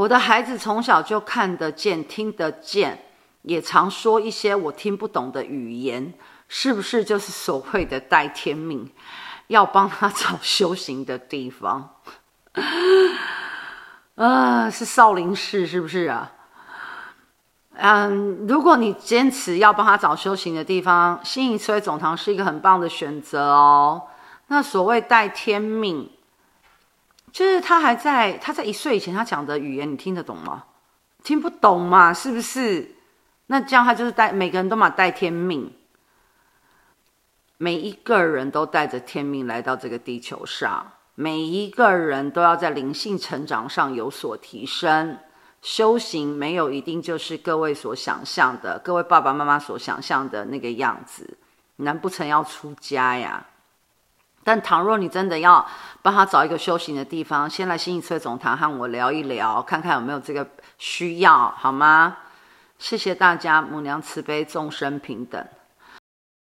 我的孩子从小就看得见、听得见，也常说一些我听不懂的语言，是不是就是所谓的带天命？要帮他找修行的地方？啊，是少林寺是不是啊？嗯，如果你坚持要帮他找修行的地方，新营慈惠总堂是一个很棒的选择哦。那所谓带天命。就是他还在，他在一岁以前，他讲的语言你听得懂吗？听不懂嘛，是不是？那这样他就是带每个人都嘛带天命，每一个人都带着天命来到这个地球上，每一个人都要在灵性成长上有所提升。修行没有一定就是各位所想象的，各位爸爸妈妈所想象的那个样子。难不成要出家呀？但倘若你真的要帮他找一个修行的地方，先来新一车总堂和我聊一聊，看看有没有这个需要，好吗？谢谢大家，母娘慈悲，众生平等。